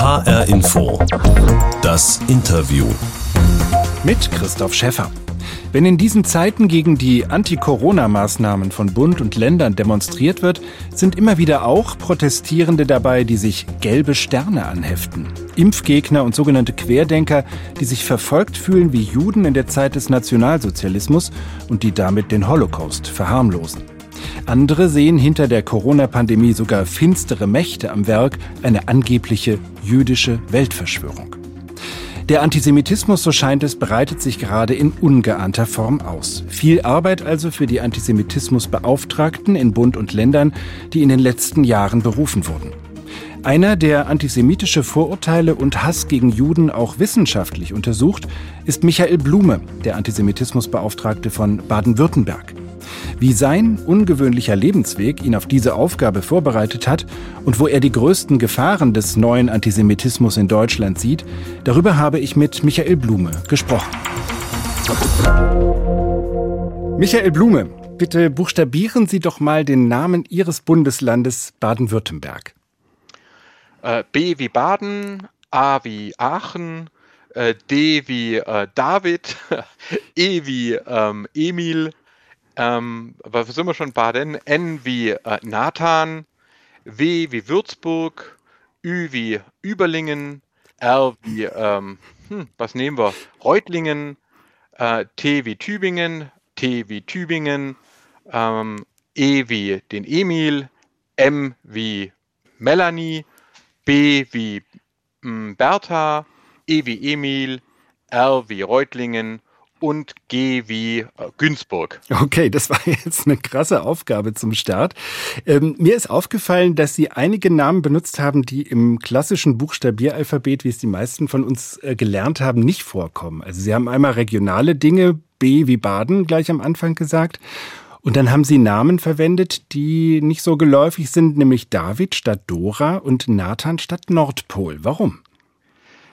HR Info. Das Interview. Mit Christoph Schäffer. Wenn in diesen Zeiten gegen die Anti-Corona-Maßnahmen von Bund und Ländern demonstriert wird, sind immer wieder auch Protestierende dabei, die sich gelbe Sterne anheften. Impfgegner und sogenannte Querdenker, die sich verfolgt fühlen wie Juden in der Zeit des Nationalsozialismus und die damit den Holocaust verharmlosen. Andere sehen hinter der Corona-Pandemie sogar finstere Mächte am Werk, eine angebliche jüdische Weltverschwörung. Der Antisemitismus, so scheint es, breitet sich gerade in ungeahnter Form aus. Viel Arbeit also für die Antisemitismusbeauftragten in Bund und Ländern, die in den letzten Jahren berufen wurden. Einer, der antisemitische Vorurteile und Hass gegen Juden auch wissenschaftlich untersucht, ist Michael Blume, der Antisemitismusbeauftragte von Baden-Württemberg. Wie sein ungewöhnlicher Lebensweg ihn auf diese Aufgabe vorbereitet hat und wo er die größten Gefahren des neuen Antisemitismus in Deutschland sieht, darüber habe ich mit Michael Blume gesprochen. Michael Blume, bitte buchstabieren Sie doch mal den Namen Ihres Bundeslandes Baden-Württemberg. Äh, B wie Baden, A wie Aachen, äh, D wie äh, David, E wie ähm, Emil, ähm, was sind wir schon? Baden. N wie äh, Nathan. W wie Würzburg. Ü wie Überlingen. R wie, ähm, hm, was nehmen wir? Reutlingen. Äh, T wie Tübingen. T wie Tübingen. Ähm, E wie den Emil. M wie Melanie. B wie mh, hm, Bertha. E wie Emil. R wie Reutlingen und G wie äh, Günzburg. Okay, das war jetzt eine krasse Aufgabe zum Start. Ähm, mir ist aufgefallen, dass Sie einige Namen benutzt haben, die im klassischen Buchstabieralphabet, wie es die meisten von uns äh, gelernt haben, nicht vorkommen. Also Sie haben einmal regionale Dinge, B wie Baden gleich am Anfang gesagt. Und dann haben Sie Namen verwendet, die nicht so geläufig sind, nämlich David statt Dora und Nathan statt Nordpol. Warum?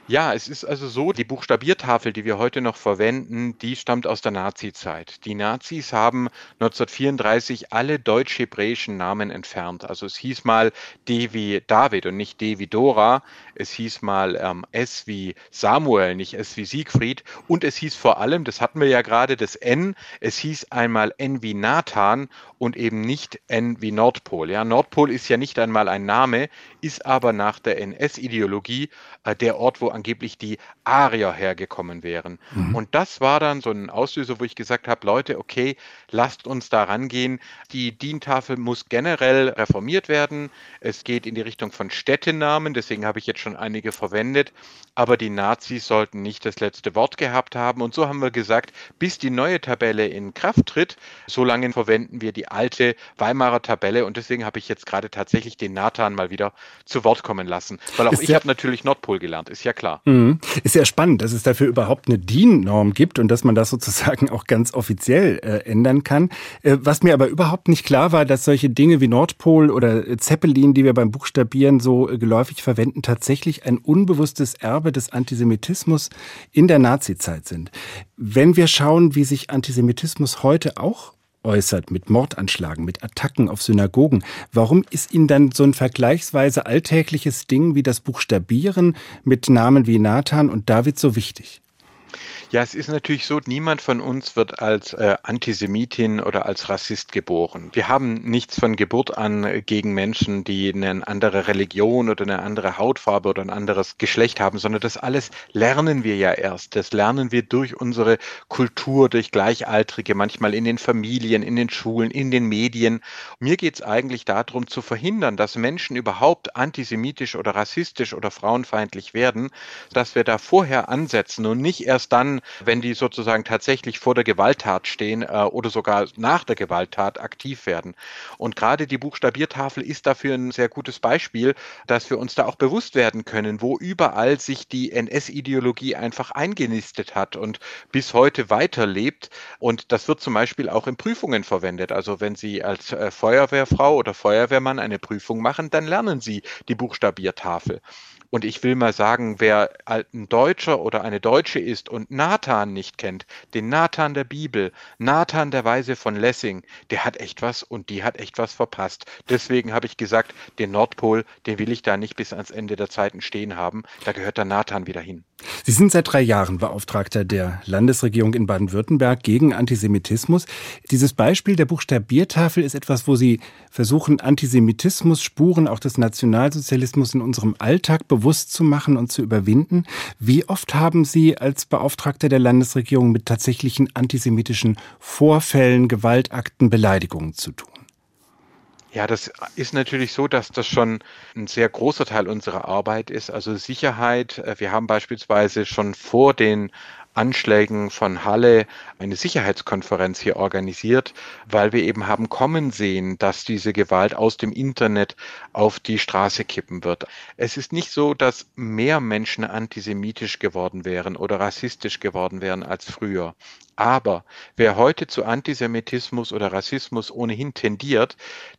Ja, es ist also so, die Buchstabiertafel, die wir heute noch verwenden, die stammt aus der Nazizeit. Die Nazis haben 1934 alle deutsch-hebräischen Namen entfernt. Also es hieß mal D wie David und nicht D wie Dora. Es hieß mal ähm, S wie Samuel, nicht S wie Siegfried. Und es hieß vor allem, das hatten wir ja gerade, das N, es hieß einmal N wie Nathan und eben nicht N wie Nordpol. Ja, Nordpol ist ja nicht einmal ein Name, ist aber nach der NS-Ideologie äh, der Ort, wo angeblich die Arier hergekommen wären. Mhm. Und das war dann so ein Auslöser, wo ich gesagt habe, Leute, okay, lasst uns da rangehen. Die DIN-Tafel muss generell reformiert werden. Es geht in die Richtung von Städtenamen, deswegen habe ich jetzt schon einige verwendet. Aber die Nazis sollten nicht das letzte Wort gehabt haben. Und so haben wir gesagt, bis die neue Tabelle in Kraft tritt, solange verwenden wir die alte Weimarer Tabelle. Und deswegen habe ich jetzt gerade tatsächlich den Nathan mal wieder zu Wort kommen lassen. Weil auch ist ich habe natürlich Nordpol gelernt, ist ja klar. Mhm. Ist ja spannend, dass es dafür überhaupt eine DIN-Norm gibt und dass man das sozusagen auch ganz offiziell äh, ändern kann. Äh, was mir aber überhaupt nicht klar war, dass solche Dinge wie Nordpol oder Zeppelin, die wir beim Buchstabieren so äh, geläufig verwenden, tatsächlich ein unbewusstes Erbe des Antisemitismus in der Nazizeit sind. Wenn wir schauen, wie sich Antisemitismus heute auch äußert mit Mordanschlagen, mit Attacken auf Synagogen, warum ist Ihnen dann so ein vergleichsweise alltägliches Ding wie das Buchstabieren mit Namen wie Nathan und David so wichtig? Ja, es ist natürlich so, niemand von uns wird als äh, Antisemitin oder als Rassist geboren. Wir haben nichts von Geburt an gegen Menschen, die eine andere Religion oder eine andere Hautfarbe oder ein anderes Geschlecht haben, sondern das alles lernen wir ja erst. Das lernen wir durch unsere Kultur, durch Gleichaltrige, manchmal in den Familien, in den Schulen, in den Medien. Mir geht es eigentlich darum zu verhindern, dass Menschen überhaupt antisemitisch oder rassistisch oder frauenfeindlich werden, dass wir da vorher ansetzen und nicht erst dann, wenn die sozusagen tatsächlich vor der Gewalttat stehen äh, oder sogar nach der Gewalttat aktiv werden. Und gerade die Buchstabiertafel ist dafür ein sehr gutes Beispiel, dass wir uns da auch bewusst werden können, wo überall sich die NS-Ideologie einfach eingenistet hat und bis heute weiterlebt. Und das wird zum Beispiel auch in Prüfungen verwendet. Also wenn Sie als äh, Feuerwehrfrau oder Feuerwehrmann eine Prüfung machen, dann lernen Sie die Buchstabiertafel. Und ich will mal sagen, wer ein Deutscher oder eine Deutsche ist und Nathan nicht kennt, den Nathan der Bibel, Nathan der Weise von Lessing, der hat echt was und die hat echt was verpasst. Deswegen habe ich gesagt, den Nordpol, den will ich da nicht bis ans Ende der Zeiten stehen haben. Da gehört der Nathan wieder hin. Sie sind seit drei Jahren Beauftragter der Landesregierung in Baden-Württemberg gegen Antisemitismus. Dieses Beispiel der Buchstabiertafel ist etwas, wo Sie versuchen, Antisemitismus, Spuren auch des Nationalsozialismus in unserem Alltag bewusst zu machen und zu überwinden. Wie oft haben Sie als Beauftragter der Landesregierung mit tatsächlichen antisemitischen Vorfällen, Gewaltakten, Beleidigungen zu tun? Ja, das ist natürlich so, dass das schon ein sehr großer Teil unserer Arbeit ist. Also Sicherheit. Äh, wir haben beispielsweise schon vor den Anschlägen von Halle eine Sicherheitskonferenz hier organisiert, weil wir eben haben kommen sehen, dass diese Gewalt aus dem Internet auf die Straße kippen wird. Es ist nicht so, dass mehr Menschen antisemitisch geworden wären oder rassistisch geworden wären als früher. Aber wer heute zu Antisemitismus oder Rassismus ohnehin tendiert,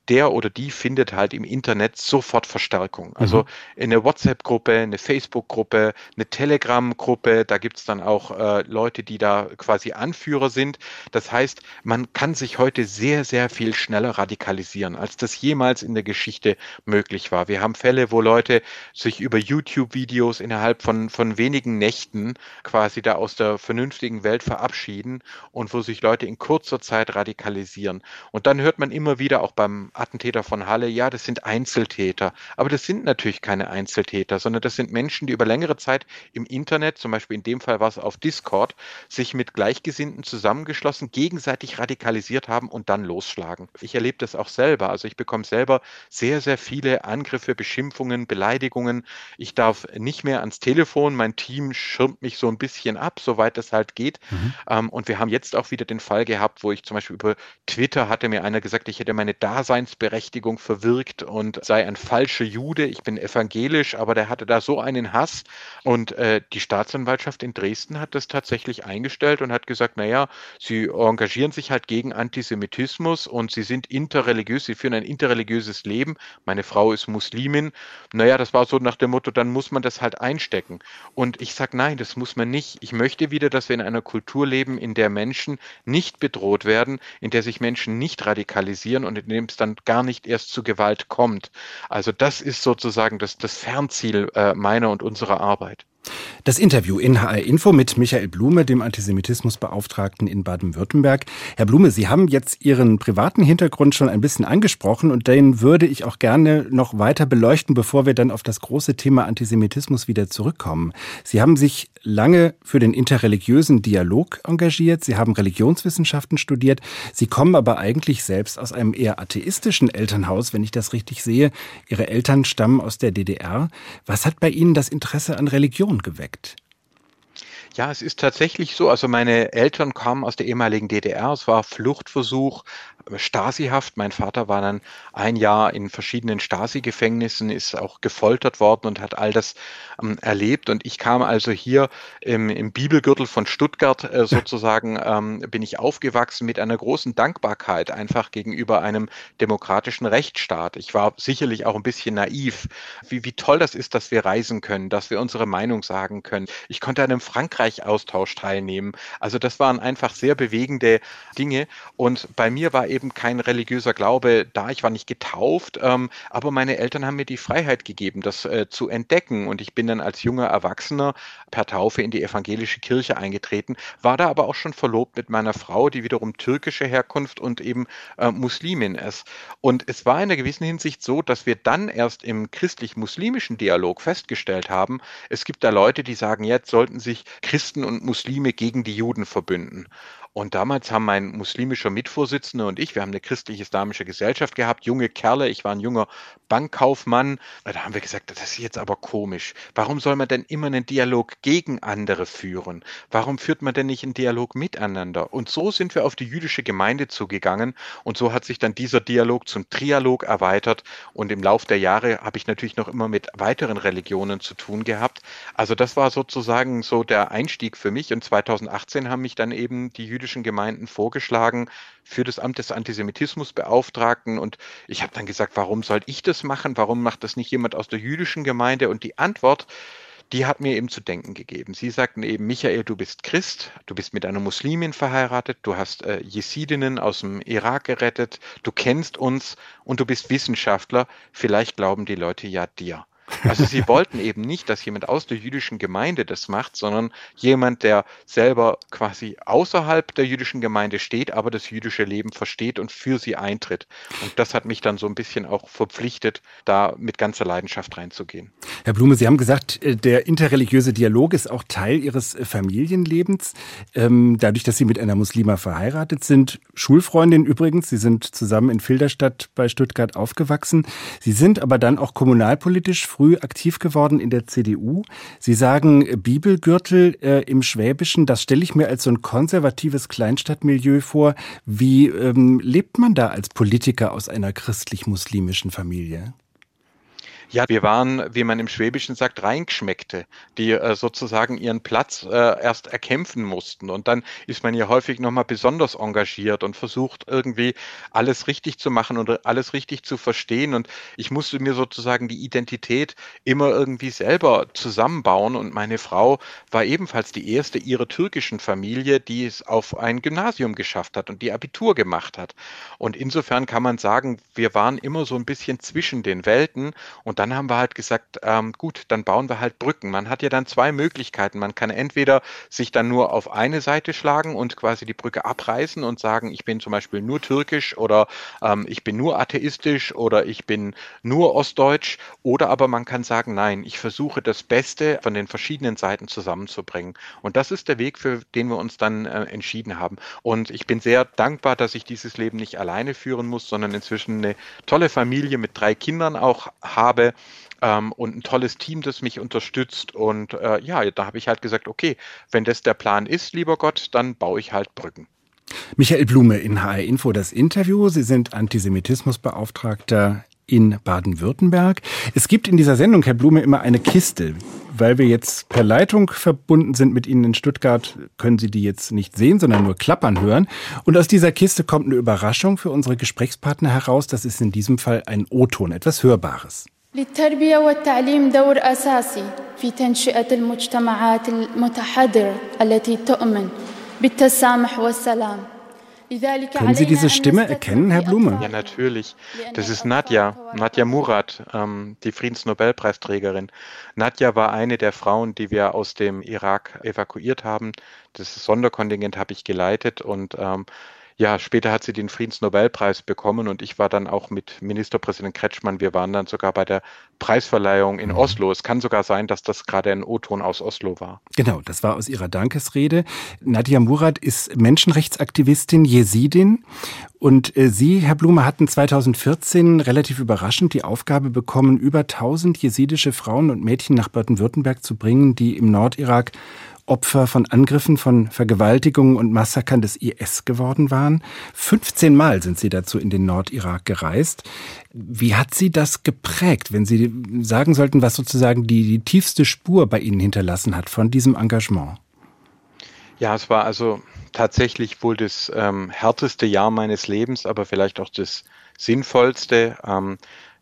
der oder die findet halt im Internet sofort Verstärkung. Also mhm. eine WhatsApp-Gruppe, eine Facebook-Gruppe, eine Telegram-Gruppe, da gibt's dann auch äh, Leute, die da quasi Anführer sind. Das heißt, man kann sich heute sehr, sehr viel schneller radikalisieren, als das jemals in der Geschichte möglich war. Wir haben Fälle, wo Leute sich über YouTube-Videos innerhalb von, von wenigen Nächten quasi da aus der vernünftigen Welt verabschieden reden und wo sich Leute in kurzer Zeit radikalisieren. Und dann hört man immer wieder auch beim Attentäter von Halle, ja, das sind Einzeltäter. Aber das sind natürlich keine Einzeltäter, sondern das sind Menschen, die über längere Zeit im Internet, zum Beispiel in dem Fall war es auf Discord, sich mit Gleichgesinnten zusammengeschlossen, gegenseitig radikalisiert haben und dann losschlagen. Ich erlebe das auch selber. Also ich bekomme selber sehr, sehr viele Angriffe, Beschimpfungen, Beleidigungen. Ich darf nicht mehr ans Telefon. Mein Team schirmt mich so ein bisschen ab, soweit es halt geht. Mhm. Ähm, und wir haben jetzt auch wieder den Fall gehabt, wo ich zum Beispiel über Twitter hatte mir einer gesagt, ich hätte meine Daseinsberechtigung verwirkt und sei ein falscher Jude. Ich bin evangelisch, aber der hatte da so einen Hass. Und äh, die Staatsanwaltschaft in Dresden hat das tatsächlich eingestellt und hat gesagt, naja, sie engagieren sich halt gegen Antisemitismus und sie sind interreligiös, sie führen ein interreligiöses Leben. Meine Frau ist Muslimin. Naja, das war so nach dem Motto, dann muss man das halt einstecken. Und ich sage, nein, das muss man nicht. Ich möchte wieder, dass wir in einer Kultur leben, in der Menschen nicht bedroht werden, in der sich Menschen nicht radikalisieren und in dem es dann gar nicht erst zu Gewalt kommt. Also das ist sozusagen das, das Fernziel äh, meiner und unserer Arbeit. Das Interview in HR Info mit Michael Blume, dem Antisemitismusbeauftragten in Baden-Württemberg. Herr Blume, Sie haben jetzt Ihren privaten Hintergrund schon ein bisschen angesprochen und den würde ich auch gerne noch weiter beleuchten, bevor wir dann auf das große Thema Antisemitismus wieder zurückkommen. Sie haben sich lange für den interreligiösen Dialog engagiert. Sie haben Religionswissenschaften studiert. Sie kommen aber eigentlich selbst aus einem eher atheistischen Elternhaus, wenn ich das richtig sehe. Ihre Eltern stammen aus der DDR. Was hat bei Ihnen das Interesse an Religion Diskussion geweckt. Ja, es ist tatsächlich so. Also meine Eltern kamen aus der ehemaligen DDR. Es war Fluchtversuch Stasihaft. Mein Vater war dann ein Jahr in verschiedenen Stasi-Gefängnissen, ist auch gefoltert worden und hat all das ähm, erlebt. Und ich kam also hier im, im Bibelgürtel von Stuttgart äh, sozusagen, ähm, bin ich aufgewachsen mit einer großen Dankbarkeit einfach gegenüber einem demokratischen Rechtsstaat. Ich war sicherlich auch ein bisschen naiv, wie, wie toll das ist, dass wir reisen können, dass wir unsere Meinung sagen können. Ich konnte an einem Frankreich-Austausch teilnehmen. Also das waren einfach sehr bewegende Dinge. Und bei mir war eben eben kein religiöser Glaube da. Ich war nicht getauft, ähm, aber meine Eltern haben mir die Freiheit gegeben, das äh, zu entdecken. Und ich bin dann als junger Erwachsener per Taufe in die evangelische Kirche eingetreten, war da aber auch schon verlobt mit meiner Frau, die wiederum türkische Herkunft und eben äh, Muslimin ist. Und es war in einer gewissen Hinsicht so, dass wir dann erst im christlich-muslimischen Dialog festgestellt haben, es gibt da Leute, die sagen, jetzt sollten sich Christen und Muslime gegen die Juden verbünden. Und damals haben mein muslimischer Mitvorsitzender und ich, wir haben eine christlich-islamische Gesellschaft gehabt, junge Kerle, ich war ein junger Bankkaufmann. Da haben wir gesagt, das ist jetzt aber komisch. Warum soll man denn immer einen Dialog gegen andere führen? Warum führt man denn nicht einen Dialog miteinander? Und so sind wir auf die jüdische Gemeinde zugegangen und so hat sich dann dieser Dialog zum Trialog erweitert und im Laufe der Jahre habe ich natürlich noch immer mit weiteren Religionen zu tun gehabt. Also das war sozusagen so der Einstieg für mich und 2018 haben mich dann eben die jüdische jüdischen Gemeinden vorgeschlagen für das Amt des Antisemitismusbeauftragten. Und ich habe dann gesagt, warum soll ich das machen? Warum macht das nicht jemand aus der jüdischen Gemeinde? Und die Antwort, die hat mir eben zu denken gegeben. Sie sagten eben, Michael, du bist Christ, du bist mit einer Muslimin verheiratet, du hast äh, Jesidinnen aus dem Irak gerettet, du kennst uns und du bist Wissenschaftler, vielleicht glauben die Leute ja dir. Also sie wollten eben nicht, dass jemand aus der jüdischen Gemeinde das macht, sondern jemand, der selber quasi außerhalb der jüdischen Gemeinde steht, aber das jüdische Leben versteht und für sie eintritt. Und das hat mich dann so ein bisschen auch verpflichtet, da mit ganzer Leidenschaft reinzugehen. Herr Blume, Sie haben gesagt, äh, der interreligiöse Dialog ist auch Teil Ihres äh, Familienlebens. Ähm, dadurch, dass Sie mit einer Muslima verheiratet sind, Schulfreundin übrigens, Sie sind zusammen in Filderstadt bei Stuttgart aufgewachsen. Sie sind aber dann auch kommunalpolitisch früh aktiv geworden in der CDU. Sie sagen Bibelgürtel äh, im Schwäbischen, das stelle ich mir als so ein konservatives Kleinstadtmilieu vor. Wie ähm, lebt man da als Politiker aus einer christlich-muslimischen Familie? Ja, wir waren, wie man im Schwäbischen sagt, Reingeschmeckte, die äh, sozusagen ihren Platz äh, erst erkämpfen mussten. Und dann ist man ja häufig nochmal besonders engagiert und versucht irgendwie alles richtig zu machen und alles richtig zu verstehen. Und ich musste mir sozusagen die Identität immer irgendwie selber zusammenbauen. Und meine Frau war ebenfalls die erste ihrer türkischen Familie, die es auf ein Gymnasium geschafft hat und die Abitur gemacht hat. Und insofern kann man sagen, wir waren immer so ein bisschen zwischen den Welten und dann haben wir halt gesagt, ähm, gut, dann bauen wir halt Brücken. Man hat ja dann zwei Möglichkeiten. Man kann entweder sich dann nur auf eine Seite schlagen und quasi die Brücke abreißen und sagen, ich bin zum Beispiel nur türkisch oder ähm, ich bin nur atheistisch oder ich bin nur ostdeutsch. Oder aber man kann sagen, nein, ich versuche das Beste von den verschiedenen Seiten zusammenzubringen. Und das ist der Weg, für den wir uns dann äh, entschieden haben. Und ich bin sehr dankbar, dass ich dieses Leben nicht alleine führen muss, sondern inzwischen eine tolle Familie mit drei Kindern auch habe ähm, und ein tolles Team, das mich unterstützt. Und äh, ja, da habe ich halt gesagt, okay, wenn das der Plan ist, lieber Gott, dann baue ich halt Brücken. Michael Blume in HR Info das Interview. Sie sind Antisemitismusbeauftragter in Baden-Württemberg. Es gibt in dieser Sendung, Herr Blume, immer eine Kiste. Weil wir jetzt per Leitung verbunden sind mit Ihnen in Stuttgart, können Sie die jetzt nicht sehen, sondern nur klappern hören. Und aus dieser Kiste kommt eine Überraschung für unsere Gesprächspartner heraus. Das ist in diesem Fall ein O-Ton, etwas Hörbares. للتربية والتعليم دور أساسي في تنشئة المجتمعات المتحضرة التي تؤمن بالتسامح والسلام können Sie diese Stimme erkennen, Herr Blume? Ja, natürlich. Das ist Nadja, Nadja Murat, ähm, die Friedensnobelpreisträgerin. Nadja war eine der Frauen, die wir aus dem Irak evakuiert haben. Das Sonderkontingent habe ich geleitet und ähm, ja, später hat sie den Friedensnobelpreis bekommen und ich war dann auch mit Ministerpräsident Kretschmann, wir waren dann sogar bei der Preisverleihung in mhm. Oslo. Es kann sogar sein, dass das gerade ein O-Ton aus Oslo war. Genau, das war aus ihrer Dankesrede. Nadia Murat ist Menschenrechtsaktivistin, Jesidin und äh, Sie, Herr Blume, hatten 2014 relativ überraschend die Aufgabe bekommen, über 1000 jesidische Frauen und Mädchen nach Baden-Württemberg zu bringen, die im Nordirak Opfer von Angriffen, von Vergewaltigungen und Massakern des IS geworden waren. 15 Mal sind Sie dazu in den Nordirak gereist. Wie hat Sie das geprägt, wenn Sie sagen sollten, was sozusagen die, die tiefste Spur bei Ihnen hinterlassen hat von diesem Engagement? Ja, es war also tatsächlich wohl das ähm, härteste Jahr meines Lebens, aber vielleicht auch das sinnvollste. Ähm,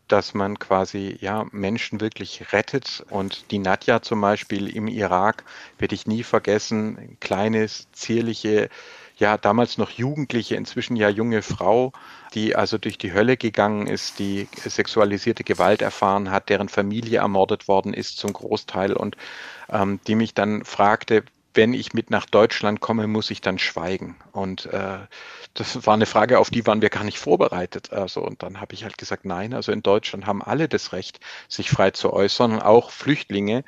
dass man quasi ja Menschen wirklich rettet. Und die Nadja zum Beispiel im Irak werde ich nie vergessen. kleines, zierliche, ja damals noch Jugendliche, inzwischen ja junge Frau, die also durch die Hölle gegangen ist, die sexualisierte Gewalt erfahren hat, deren Familie ermordet worden ist zum Großteil und ähm, die mich dann fragte, wenn ich mit nach Deutschland komme, muss ich dann schweigen. Und äh, das war eine Frage, auf die waren wir gar nicht vorbereitet. Also, und dann habe ich halt gesagt, nein, also in Deutschland haben alle das Recht, sich frei zu äußern, auch Flüchtlinge.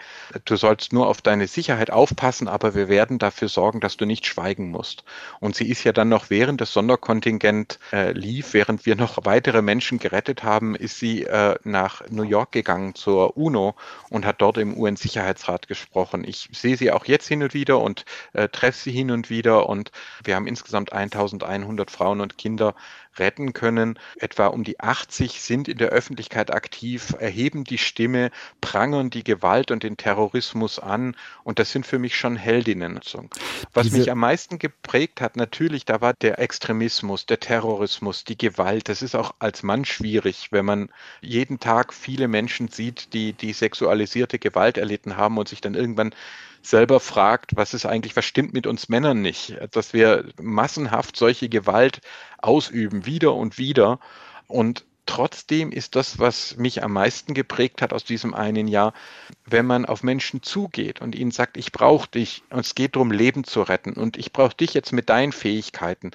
Du sollst nur auf deine Sicherheit aufpassen, aber wir werden dafür sorgen, dass du nicht schweigen musst. Und sie ist ja dann noch während das Sonderkontingent äh, lief, während wir noch weitere Menschen gerettet haben, ist sie äh, nach New York gegangen zur UNO und hat dort im UN-Sicherheitsrat gesprochen. Ich sehe sie auch jetzt hin und wieder und äh, treffe sie hin und wieder und wir haben insgesamt 1100 Frauen und Kinder retten können. Etwa um die 80 sind in der Öffentlichkeit aktiv, erheben die Stimme, prangern die Gewalt und den Terrorismus an. Und das sind für mich schon Heldinnen. Was Diese mich am meisten geprägt hat, natürlich, da war der Extremismus, der Terrorismus, die Gewalt. Das ist auch als Mann schwierig, wenn man jeden Tag viele Menschen sieht, die die sexualisierte Gewalt erlitten haben und sich dann irgendwann selber fragt, was ist eigentlich, was stimmt mit uns Männern nicht, dass wir massenhaft solche Gewalt ausüben, wieder und wieder. Und trotzdem ist das, was mich am meisten geprägt hat aus diesem einen Jahr, wenn man auf Menschen zugeht und ihnen sagt, ich brauche dich und es geht darum, Leben zu retten und ich brauche dich jetzt mit deinen Fähigkeiten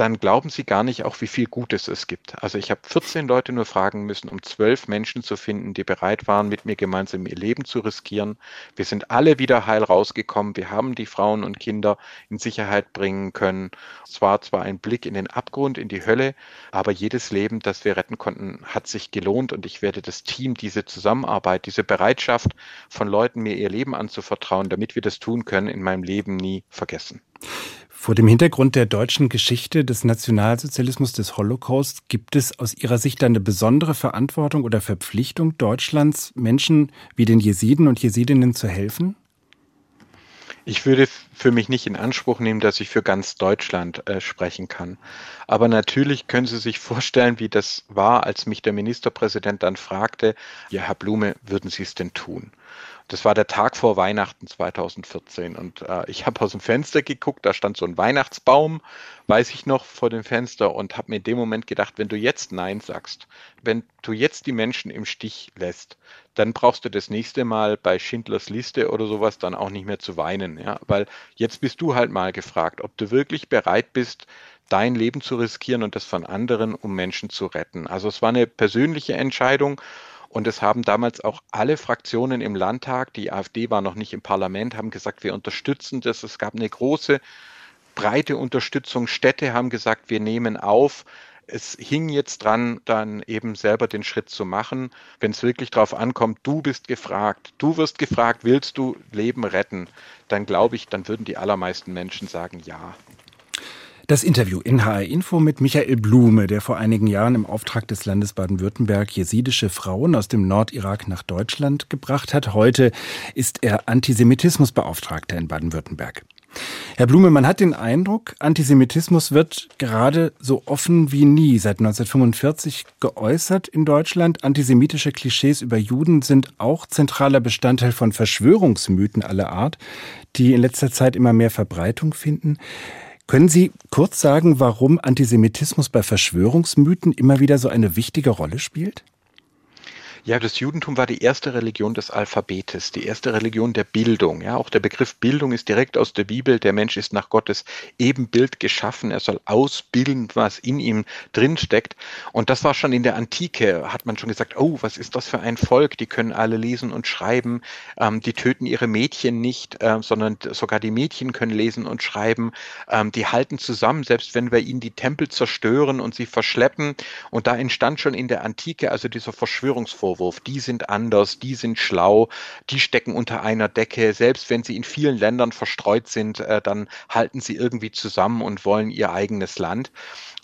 dann glauben Sie gar nicht auch, wie viel Gutes es gibt. Also ich habe 14 Leute nur fragen müssen, um zwölf Menschen zu finden, die bereit waren, mit mir gemeinsam ihr Leben zu riskieren. Wir sind alle wieder heil rausgekommen. Wir haben die Frauen und Kinder in Sicherheit bringen können. Es war zwar ein Blick in den Abgrund, in die Hölle, aber jedes Leben, das wir retten konnten, hat sich gelohnt und ich werde das Team, diese Zusammenarbeit, diese Bereitschaft von Leuten, mir ihr Leben anzuvertrauen, damit wir das tun können, in meinem Leben nie vergessen. Vor dem Hintergrund der deutschen Geschichte des Nationalsozialismus des Holocaust gibt es aus Ihrer Sicht eine besondere Verantwortung oder Verpflichtung Deutschlands, Menschen wie den Jesiden und Jesidinnen zu helfen? Ich würde für mich nicht in Anspruch nehmen, dass ich für ganz Deutschland äh, sprechen kann. Aber natürlich können Sie sich vorstellen, wie das war, als mich der Ministerpräsident dann fragte, ja, Herr Blume, würden Sie es denn tun? Das war der Tag vor Weihnachten 2014 und äh, ich habe aus dem Fenster geguckt, da stand so ein Weihnachtsbaum, weiß ich noch, vor dem Fenster und habe mir in dem Moment gedacht, wenn du jetzt Nein sagst, wenn du jetzt die Menschen im Stich lässt, dann brauchst du das nächste Mal bei Schindlers Liste oder sowas dann auch nicht mehr zu weinen, ja, weil jetzt bist du halt mal gefragt, ob du wirklich bereit bist, dein Leben zu riskieren und das von anderen, um Menschen zu retten. Also es war eine persönliche Entscheidung und es haben damals auch alle Fraktionen im Landtag, die AfD war noch nicht im Parlament, haben gesagt, wir unterstützen das. Es gab eine große, breite Unterstützung. Städte haben gesagt, wir nehmen auf. Es hing jetzt dran, dann eben selber den Schritt zu machen. Wenn es wirklich darauf ankommt, du bist gefragt, du wirst gefragt, willst du Leben retten, dann glaube ich, dann würden die allermeisten Menschen sagen, ja. Das Interview in HR Info mit Michael Blume, der vor einigen Jahren im Auftrag des Landes Baden-Württemberg jesidische Frauen aus dem Nordirak nach Deutschland gebracht hat. Heute ist er Antisemitismusbeauftragter in Baden-Württemberg. Herr Blume, man hat den Eindruck, Antisemitismus wird gerade so offen wie nie seit 1945 geäußert in Deutschland. Antisemitische Klischees über Juden sind auch zentraler Bestandteil von Verschwörungsmythen aller Art, die in letzter Zeit immer mehr Verbreitung finden. Können Sie kurz sagen, warum Antisemitismus bei Verschwörungsmythen immer wieder so eine wichtige Rolle spielt? Ja, das Judentum war die erste Religion des Alphabetes, die erste Religion der Bildung. Ja, auch der Begriff Bildung ist direkt aus der Bibel. Der Mensch ist nach Gottes Ebenbild geschaffen. Er soll ausbilden, was in ihm drinsteckt. Und das war schon in der Antike, hat man schon gesagt, oh, was ist das für ein Volk? Die können alle lesen und schreiben. Ähm, die töten ihre Mädchen nicht, äh, sondern sogar die Mädchen können lesen und schreiben. Ähm, die halten zusammen, selbst wenn wir ihnen die Tempel zerstören und sie verschleppen. Und da entstand schon in der Antike also dieser Verschwörungsvorwurf. Vorwurf, die sind anders, die sind schlau, die stecken unter einer Decke, selbst wenn sie in vielen Ländern verstreut sind, äh, dann halten sie irgendwie zusammen und wollen ihr eigenes Land.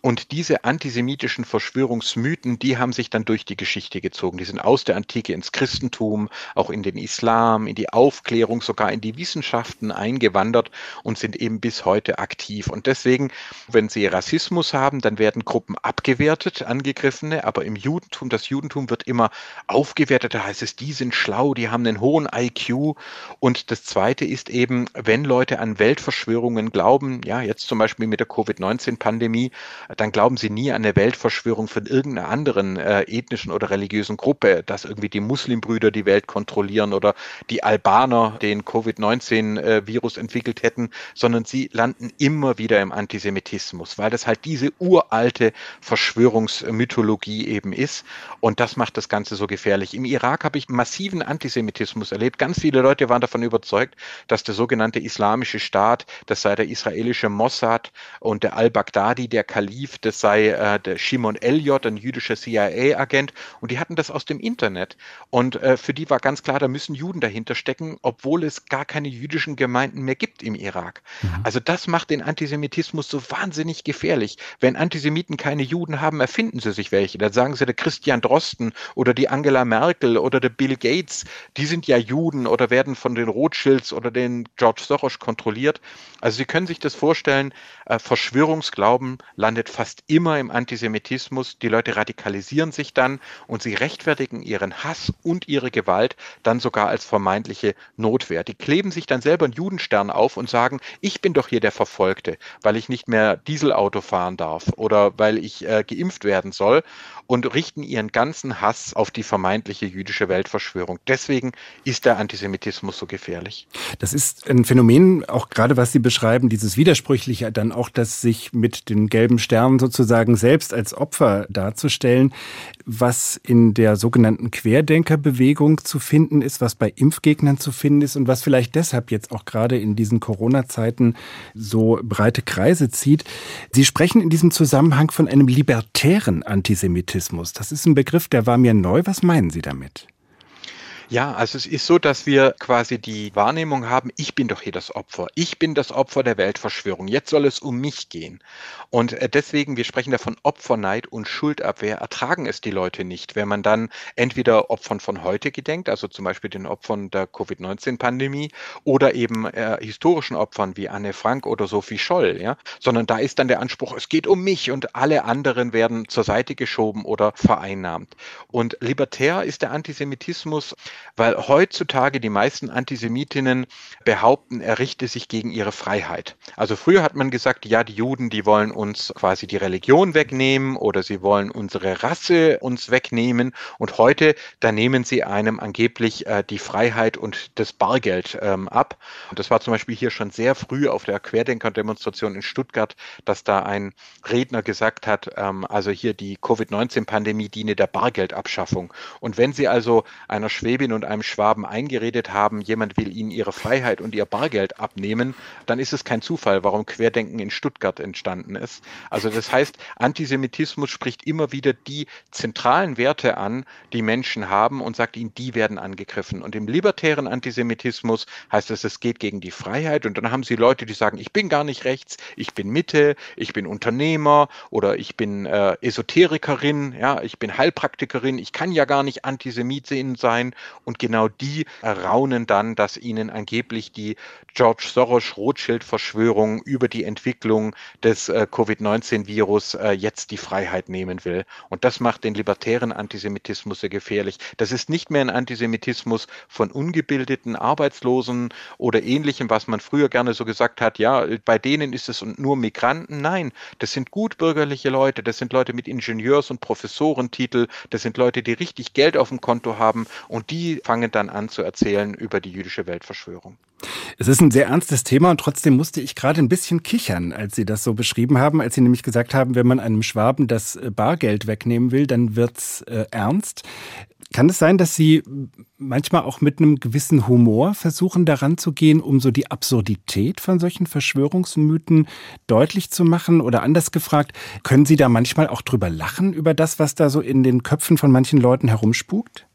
Und diese antisemitischen Verschwörungsmythen, die haben sich dann durch die Geschichte gezogen. Die sind aus der Antike ins Christentum, auch in den Islam, in die Aufklärung, sogar in die Wissenschaften eingewandert und sind eben bis heute aktiv. Und deswegen, wenn Sie Rassismus haben, dann werden Gruppen abgewertet, angegriffene, aber im Judentum, das Judentum wird immer aufgewertet. Da heißt es, die sind schlau, die haben einen hohen IQ. Und das Zweite ist eben, wenn Leute an Weltverschwörungen glauben, ja, jetzt zum Beispiel mit der Covid-19-Pandemie, dann glauben sie nie an eine Weltverschwörung von irgendeiner anderen äh, ethnischen oder religiösen Gruppe, dass irgendwie die Muslimbrüder die Welt kontrollieren oder die Albaner den Covid-19-Virus äh, entwickelt hätten, sondern sie landen immer wieder im Antisemitismus, weil das halt diese uralte Verschwörungsmythologie eben ist. Und das macht das Ganze so so gefährlich. Im Irak habe ich massiven Antisemitismus erlebt. Ganz viele Leute waren davon überzeugt, dass der sogenannte Islamische Staat, das sei der israelische Mossad und der al-Baghdadi, der Kalif, das sei äh, der Shimon Elliot, ein jüdischer CIA-Agent. Und die hatten das aus dem Internet. Und äh, für die war ganz klar, da müssen Juden dahinter stecken, obwohl es gar keine jüdischen Gemeinden mehr gibt im Irak. Mhm. Also das macht den Antisemitismus so wahnsinnig gefährlich. Wenn Antisemiten keine Juden haben, erfinden sie sich welche. Dann sagen sie, der Christian Drosten oder die Angela Merkel oder der Bill Gates, die sind ja Juden oder werden von den Rothschilds oder den George Soros kontrolliert. Also Sie können sich das vorstellen, äh, Verschwörungsglauben landet fast immer im Antisemitismus. Die Leute radikalisieren sich dann und sie rechtfertigen ihren Hass und ihre Gewalt dann sogar als vermeintliche Notwehr. Die kleben sich dann selber einen Judenstern auf und sagen, ich bin doch hier der Verfolgte, weil ich nicht mehr Dieselauto fahren darf oder weil ich äh, geimpft werden soll und richten ihren ganzen Hass auf die vermeintliche jüdische Weltverschwörung. Deswegen ist der Antisemitismus so gefährlich. Das ist ein Phänomen, auch gerade was Sie beschreiben, dieses Widersprüchliche, dann auch das sich mit den gelben Sternen sozusagen selbst als Opfer darzustellen, was in der sogenannten Querdenkerbewegung zu finden ist, was bei Impfgegnern zu finden ist und was vielleicht deshalb jetzt auch gerade in diesen Corona-Zeiten so breite Kreise zieht. Sie sprechen in diesem Zusammenhang von einem libertären Antisemitismus. Das ist ein Begriff, der war mir neu. Was meinen Sie damit? Ja, also es ist so, dass wir quasi die Wahrnehmung haben, ich bin doch hier das Opfer. Ich bin das Opfer der Weltverschwörung. Jetzt soll es um mich gehen. Und äh, deswegen, wir sprechen davon Opferneid und Schuldabwehr, ertragen es die Leute nicht, wenn man dann entweder Opfern von heute gedenkt, also zum Beispiel den Opfern der Covid-19-Pandemie oder eben äh, historischen Opfern wie Anne Frank oder Sophie Scholl, ja, sondern da ist dann der Anspruch, es geht um mich und alle anderen werden zur Seite geschoben oder vereinnahmt. Und libertär ist der Antisemitismus weil heutzutage die meisten Antisemitinnen behaupten, er richte sich gegen ihre Freiheit. Also früher hat man gesagt, ja, die Juden, die wollen uns quasi die Religion wegnehmen oder sie wollen unsere Rasse uns wegnehmen und heute, da nehmen sie einem angeblich äh, die Freiheit und das Bargeld ähm, ab. Und das war zum Beispiel hier schon sehr früh auf der Querdenker-Demonstration in Stuttgart, dass da ein Redner gesagt hat, ähm, also hier die Covid-19-Pandemie diene der Bargeldabschaffung. Und wenn sie also einer Schwebe Schwäbin und einem Schwaben eingeredet haben, jemand will ihnen ihre Freiheit und ihr Bargeld abnehmen, dann ist es kein Zufall, warum Querdenken in Stuttgart entstanden ist. Also das heißt, Antisemitismus spricht immer wieder die zentralen Werte an, die Menschen haben und sagt ihnen, die werden angegriffen. Und im libertären Antisemitismus heißt es, es geht gegen die Freiheit und dann haben sie Leute, die sagen, ich bin gar nicht rechts, ich bin Mitte, ich bin Unternehmer oder ich bin äh, Esoterikerin, ja, ich bin Heilpraktikerin, ich kann ja gar nicht Antisemitin sein und genau die raunen dann, dass ihnen angeblich die George Soros-Rothschild-Verschwörung über die Entwicklung des äh, Covid-19-Virus äh, jetzt die Freiheit nehmen will. Und das macht den libertären Antisemitismus sehr gefährlich. Das ist nicht mehr ein Antisemitismus von ungebildeten Arbeitslosen oder ähnlichem, was man früher gerne so gesagt hat, ja, bei denen ist es nur Migranten. Nein, das sind gutbürgerliche Leute, das sind Leute mit Ingenieurs- und Professorentitel, das sind Leute, die richtig Geld auf dem Konto haben und die fangen dann an zu erzählen über die jüdische Weltverschwörung. Es ist ein sehr ernstes Thema und trotzdem musste ich gerade ein bisschen kichern, als Sie das so beschrieben haben, als Sie nämlich gesagt haben, wenn man einem Schwaben das äh, Bargeld wegnehmen will, dann wird's äh, ernst. Kann es sein, dass Sie manchmal auch mit einem gewissen Humor versuchen, daran zu gehen, um so die Absurdität von solchen Verschwörungsmythen deutlich zu machen? Oder anders gefragt, können Sie da manchmal auch drüber lachen, über das, was da so in den Köpfen von manchen Leuten herumspukt?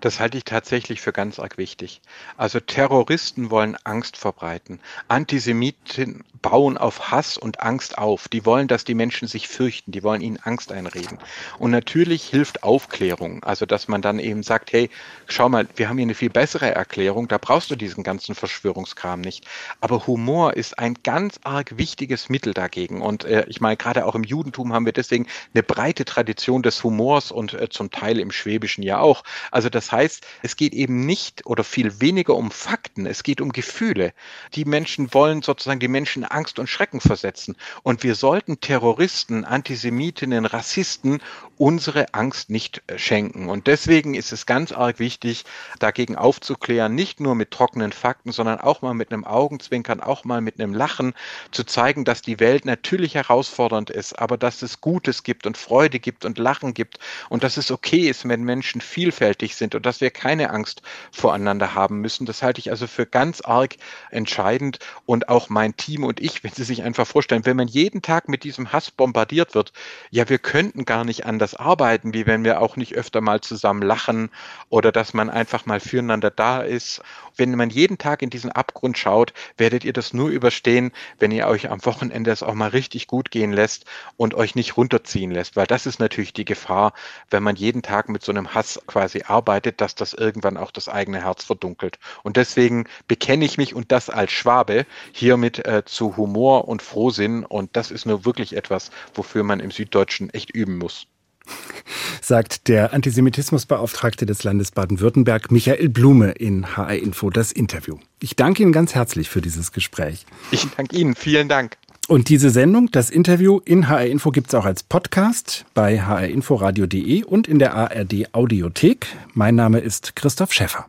Das halte ich tatsächlich für ganz arg wichtig. Also Terroristen wollen Angst verbreiten. Antisemiten bauen auf Hass und Angst auf. Die wollen, dass die Menschen sich fürchten. Die wollen ihnen Angst einreden. Und natürlich hilft Aufklärung. Also, dass man dann eben sagt, hey, schau mal, wir haben hier eine viel bessere Erklärung. Da brauchst du diesen ganzen Verschwörungskram nicht. Aber Humor ist ein ganz arg wichtiges Mittel dagegen. Und äh, ich meine, gerade auch im Judentum haben wir deswegen eine breite Tradition des Humors und äh, zum Teil im Schwäbischen ja auch. Also das Heißt, es geht eben nicht oder viel weniger um Fakten, es geht um Gefühle. Die Menschen wollen sozusagen die Menschen Angst und Schrecken versetzen. Und wir sollten Terroristen, Antisemitinnen, Rassisten unsere Angst nicht äh, schenken. Und deswegen ist es ganz arg wichtig, dagegen aufzuklären, nicht nur mit trockenen Fakten, sondern auch mal mit einem Augenzwinkern, auch mal mit einem Lachen, zu zeigen, dass die Welt natürlich herausfordernd ist, aber dass es Gutes gibt und Freude gibt und Lachen gibt und dass es okay ist, wenn Menschen vielfältig sind und dass wir keine Angst voreinander haben müssen. Das halte ich also für ganz arg entscheidend und auch mein Team und ich, wenn Sie sich einfach vorstellen, wenn man jeden Tag mit diesem Hass bombardiert wird, ja, wir könnten gar nicht anders arbeiten, wie wenn wir auch nicht öfter mal zusammen lachen oder dass man einfach mal füreinander da ist. Wenn man jeden Tag in diesen Abgrund schaut, werdet ihr das nur überstehen, wenn ihr euch am Wochenende es auch mal richtig gut gehen lässt und euch nicht runterziehen lässt, weil das ist natürlich die Gefahr, wenn man jeden Tag mit so einem Hass quasi arbeitet, dass das irgendwann auch das eigene Herz verdunkelt. Und deswegen bekenne ich mich und das als Schwabe hiermit äh, zu Humor und Frohsinn und das ist nur wirklich etwas, wofür man im Süddeutschen echt üben muss sagt der Antisemitismusbeauftragte des Landes Baden-Württemberg, Michael Blume, in HR Info das Interview. Ich danke Ihnen ganz herzlich für dieses Gespräch. Ich danke Ihnen. Vielen Dank. Und diese Sendung, das Interview in HR Info gibt es auch als Podcast bei hrinforadio.de und in der ARD Audiothek. Mein Name ist Christoph Schäffer.